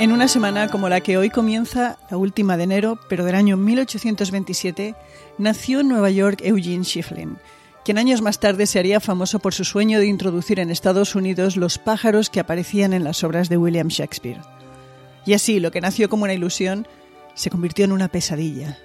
En una semana como la que hoy comienza, la última de enero, pero del año 1827, nació en Nueva York Eugene Schifflin, quien años más tarde se haría famoso por su sueño de introducir en Estados Unidos los pájaros que aparecían en las obras de William Shakespeare. Y así, lo que nació como una ilusión se convirtió en una pesadilla.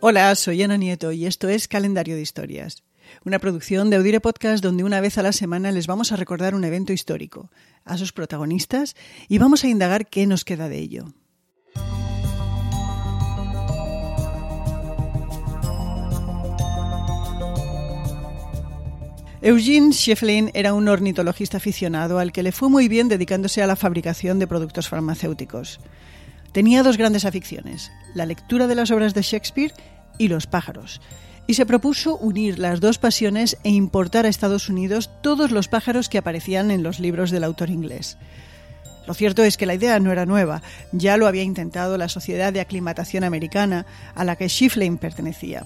Hola, soy Ana Nieto y esto es Calendario de Historias una producción de Audire Podcast donde una vez a la semana les vamos a recordar un evento histórico, a sus protagonistas y vamos a indagar qué nos queda de ello. Eugene Schieffelin era un ornitologista aficionado al que le fue muy bien dedicándose a la fabricación de productos farmacéuticos. Tenía dos grandes aficiones, la lectura de las obras de Shakespeare y los pájaros, y se propuso unir las dos pasiones e importar a Estados Unidos todos los pájaros que aparecían en los libros del autor inglés. Lo cierto es que la idea no era nueva, ya lo había intentado la Sociedad de Aclimatación Americana, a la que Schifflin pertenecía,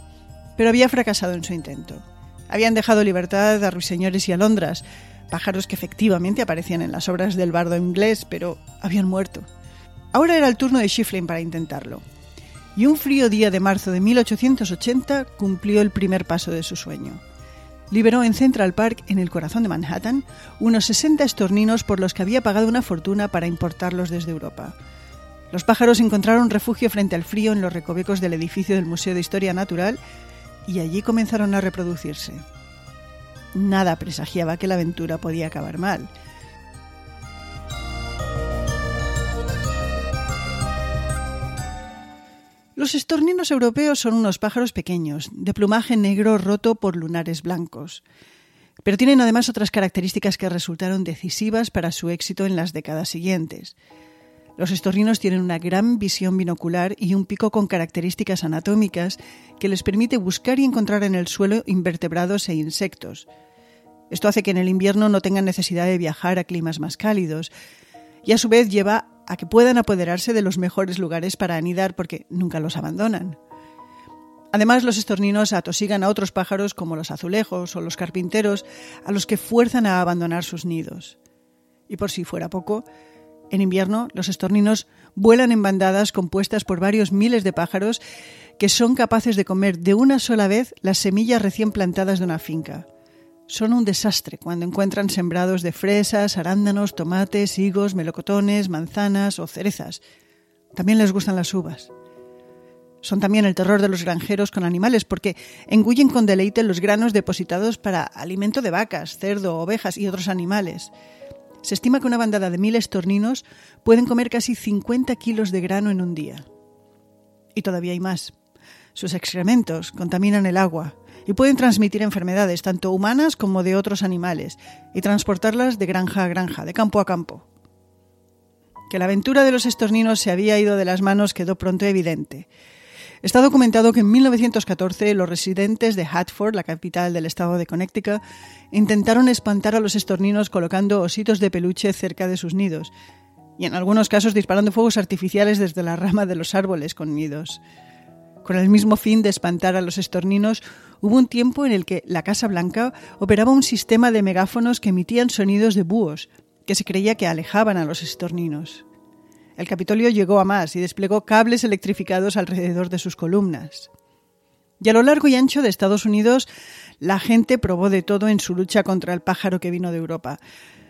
pero había fracasado en su intento. Habían dejado libertad a ruiseñores y alondras, pájaros que efectivamente aparecían en las obras del bardo inglés, pero habían muerto. Ahora era el turno de Schifflin para intentarlo y un frío día de marzo de 1880 cumplió el primer paso de su sueño. Liberó en Central Park, en el corazón de Manhattan, unos 60 estorninos por los que había pagado una fortuna para importarlos desde Europa. Los pájaros encontraron refugio frente al frío en los recovecos del edificio del Museo de Historia Natural y allí comenzaron a reproducirse. Nada presagiaba que la aventura podía acabar mal. Los estorninos europeos son unos pájaros pequeños, de plumaje negro roto por lunares blancos. Pero tienen además otras características que resultaron decisivas para su éxito en las décadas siguientes. Los estorninos tienen una gran visión binocular y un pico con características anatómicas que les permite buscar y encontrar en el suelo invertebrados e insectos. Esto hace que en el invierno no tengan necesidad de viajar a climas más cálidos y a su vez lleva a que puedan apoderarse de los mejores lugares para anidar porque nunca los abandonan. Además, los estorninos atosigan a otros pájaros como los azulejos o los carpinteros, a los que fuerzan a abandonar sus nidos. Y por si fuera poco, en invierno los estorninos vuelan en bandadas compuestas por varios miles de pájaros que son capaces de comer de una sola vez las semillas recién plantadas de una finca son un desastre cuando encuentran sembrados de fresas, arándanos, tomates, higos, melocotones, manzanas o cerezas. También les gustan las uvas. Son también el terror de los granjeros con animales porque engullen con deleite los granos depositados para alimento de vacas, cerdo, ovejas y otros animales. Se estima que una bandada de mil estorninos pueden comer casi 50 kilos de grano en un día. Y todavía hay más. Sus excrementos contaminan el agua, y pueden transmitir enfermedades tanto humanas como de otros animales y transportarlas de granja a granja, de campo a campo. Que la aventura de los estorninos se había ido de las manos quedó pronto evidente. Está documentado que en 1914 los residentes de Hartford, la capital del estado de Connecticut, intentaron espantar a los estorninos colocando ositos de peluche cerca de sus nidos y en algunos casos disparando fuegos artificiales desde la rama de los árboles con nidos. Con el mismo fin de espantar a los estorninos, hubo un tiempo en el que la Casa Blanca operaba un sistema de megáfonos que emitían sonidos de búhos, que se creía que alejaban a los estorninos. El Capitolio llegó a más y desplegó cables electrificados alrededor de sus columnas. Y a lo largo y ancho de Estados Unidos, la gente probó de todo en su lucha contra el pájaro que vino de Europa.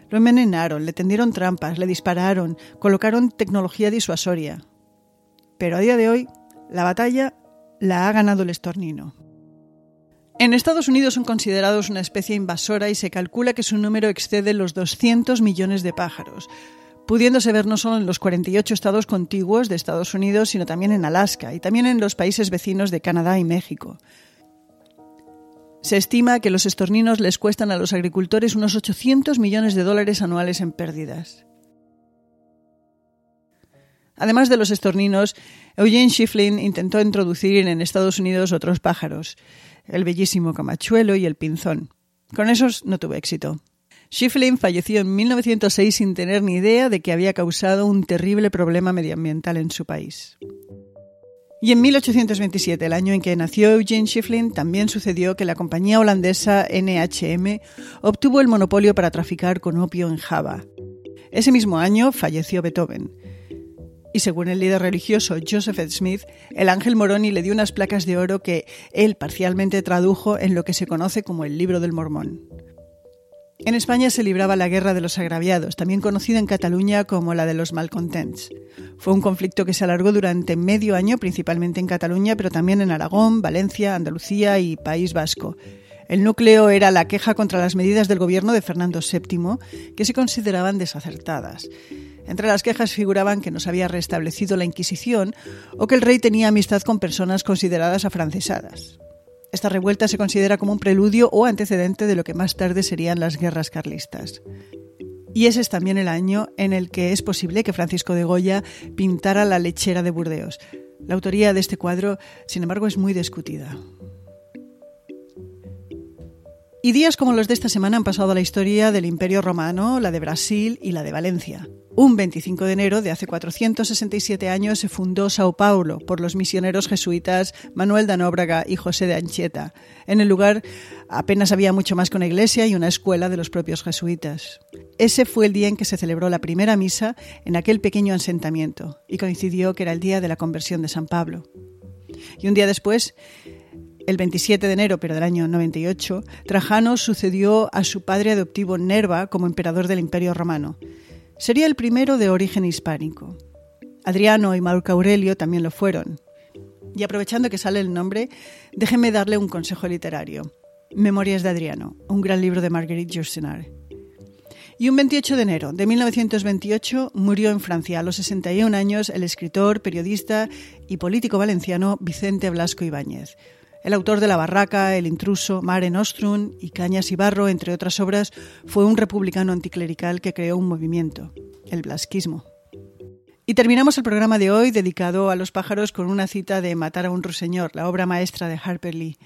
Lo envenenaron, le tendieron trampas, le dispararon, colocaron tecnología disuasoria. Pero a día de hoy, la batalla la ha ganado el estornino. En Estados Unidos son considerados una especie invasora y se calcula que su número excede los 200 millones de pájaros, pudiéndose ver no solo en los 48 estados contiguos de Estados Unidos, sino también en Alaska y también en los países vecinos de Canadá y México. Se estima que los estorninos les cuestan a los agricultores unos 800 millones de dólares anuales en pérdidas. Además de los estorninos, Eugene Schifflin intentó introducir en Estados Unidos otros pájaros, el bellísimo camachuelo y el pinzón. Con esos no tuvo éxito. Schifflin falleció en 1906 sin tener ni idea de que había causado un terrible problema medioambiental en su país. Y en 1827, el año en que nació Eugene Schifflin, también sucedió que la compañía holandesa NHM obtuvo el monopolio para traficar con opio en Java. Ese mismo año falleció Beethoven. Y según el líder religioso Joseph Smith, el ángel Moroni le dio unas placas de oro que él parcialmente tradujo en lo que se conoce como el Libro del Mormón. En España se libraba la Guerra de los Agraviados, también conocida en Cataluña como la de los Malcontents. Fue un conflicto que se alargó durante medio año, principalmente en Cataluña, pero también en Aragón, Valencia, Andalucía y País Vasco. El núcleo era la queja contra las medidas del gobierno de Fernando VII, que se consideraban desacertadas. Entre las quejas figuraban que no se había restablecido la Inquisición o que el rey tenía amistad con personas consideradas afrancesadas. Esta revuelta se considera como un preludio o antecedente de lo que más tarde serían las guerras carlistas. Y ese es también el año en el que es posible que Francisco de Goya pintara la lechera de Burdeos. La autoría de este cuadro, sin embargo, es muy discutida. Y días como los de esta semana han pasado a la historia del Imperio Romano, la de Brasil y la de Valencia. Un 25 de enero de hace 467 años se fundó Sao Paulo por los misioneros jesuitas Manuel de Nóbrega y José de Anchieta. En el lugar apenas había mucho más que una iglesia y una escuela de los propios jesuitas. Ese fue el día en que se celebró la primera misa en aquel pequeño asentamiento y coincidió que era el día de la conversión de San Pablo. Y un día después, el 27 de enero, del año 98, Trajano sucedió a su padre adoptivo Nerva como emperador del Imperio Romano. Sería el primero de origen hispánico. Adriano y Marco Aurelio también lo fueron. Y aprovechando que sale el nombre, déjenme darle un consejo literario. Memorias de Adriano, un gran libro de Marguerite Yourcenar. Y un 28 de enero de 1928 murió en Francia a los 61 años el escritor, periodista y político valenciano Vicente Blasco Ibáñez. El autor de La Barraca, El Intruso, Mare Nostrum y Cañas y Barro, entre otras obras, fue un republicano anticlerical que creó un movimiento, el blasquismo. Y terminamos el programa de hoy dedicado a los pájaros con una cita de Matar a un ruiseñor, la obra maestra de Harper Lee.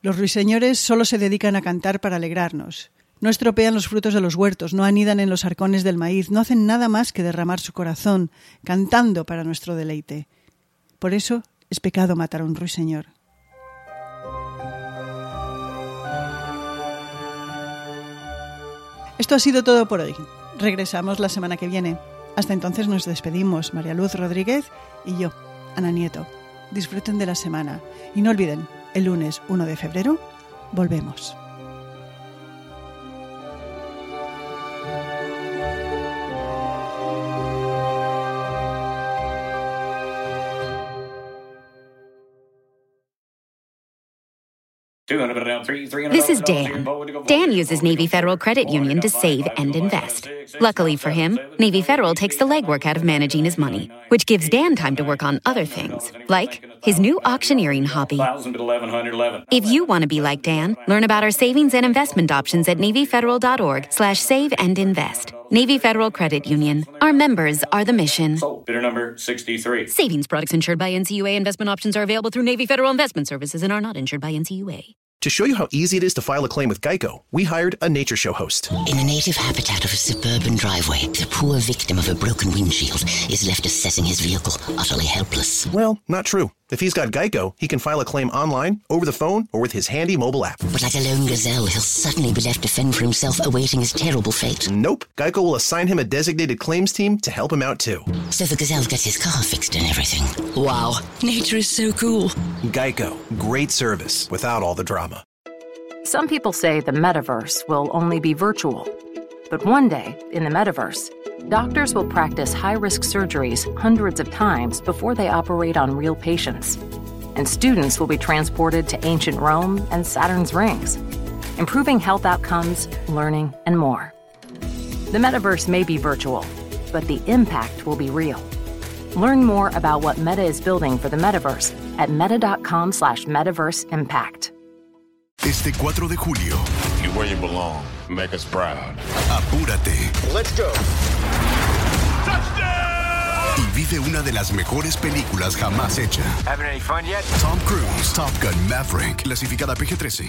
Los ruiseñores solo se dedican a cantar para alegrarnos. No estropean los frutos de los huertos, no anidan en los arcones del maíz, no hacen nada más que derramar su corazón, cantando para nuestro deleite. Por eso es pecado matar a un ruiseñor. Esto ha sido todo por hoy. Regresamos la semana que viene. Hasta entonces nos despedimos, María Luz Rodríguez y yo, Ana Nieto. Disfruten de la semana y no olviden, el lunes 1 de febrero volvemos. This is Dan. Dan uses Navy Federal Credit Union to save and invest. Luckily for him, Navy Federal takes the legwork out of managing his money, which gives Dan time to work on other things, like his new auctioneering hobby. If you want to be like Dan, learn about our savings and investment options at NavyFederal.org slash save and invest. Navy Federal Credit Union. Our members are the mission. Bidder number 63. Savings products insured by NCUA investment options are available through Navy Federal Investment Services and are not insured by NCUA. To show you how easy it is to file a claim with Geico, we hired a nature show host. In the native habitat of a suburban driveway, the poor victim of a broken windshield is left assessing his vehicle, utterly helpless. Well, not true. If he's got Geico, he can file a claim online, over the phone, or with his handy mobile app. But like a lone gazelle, he'll suddenly be left to fend for himself, awaiting his terrible fate. Nope. Geico will assign him a designated claims team to help him out too. So the gazelle gets his car fixed and everything. Wow, nature is so cool. Geico. Great service without all the drama. Some people say the metaverse will only be virtual. But one day, in the metaverse, doctors will practice high risk surgeries hundreds of times before they operate on real patients. And students will be transported to ancient Rome and Saturn's rings, improving health outcomes, learning, and more. The metaverse may be virtual, but the impact will be real. Learn more about what Meta is building for the metaverse at meta.com slash metaverse impact. Este 4 de julio, Where you belong. Make us proud. apúrate Let's go. y vive una de las mejores películas jamás hecha. Having any fun yet? Tom Cruise, Top Gun Maverick, clasificada PG-13.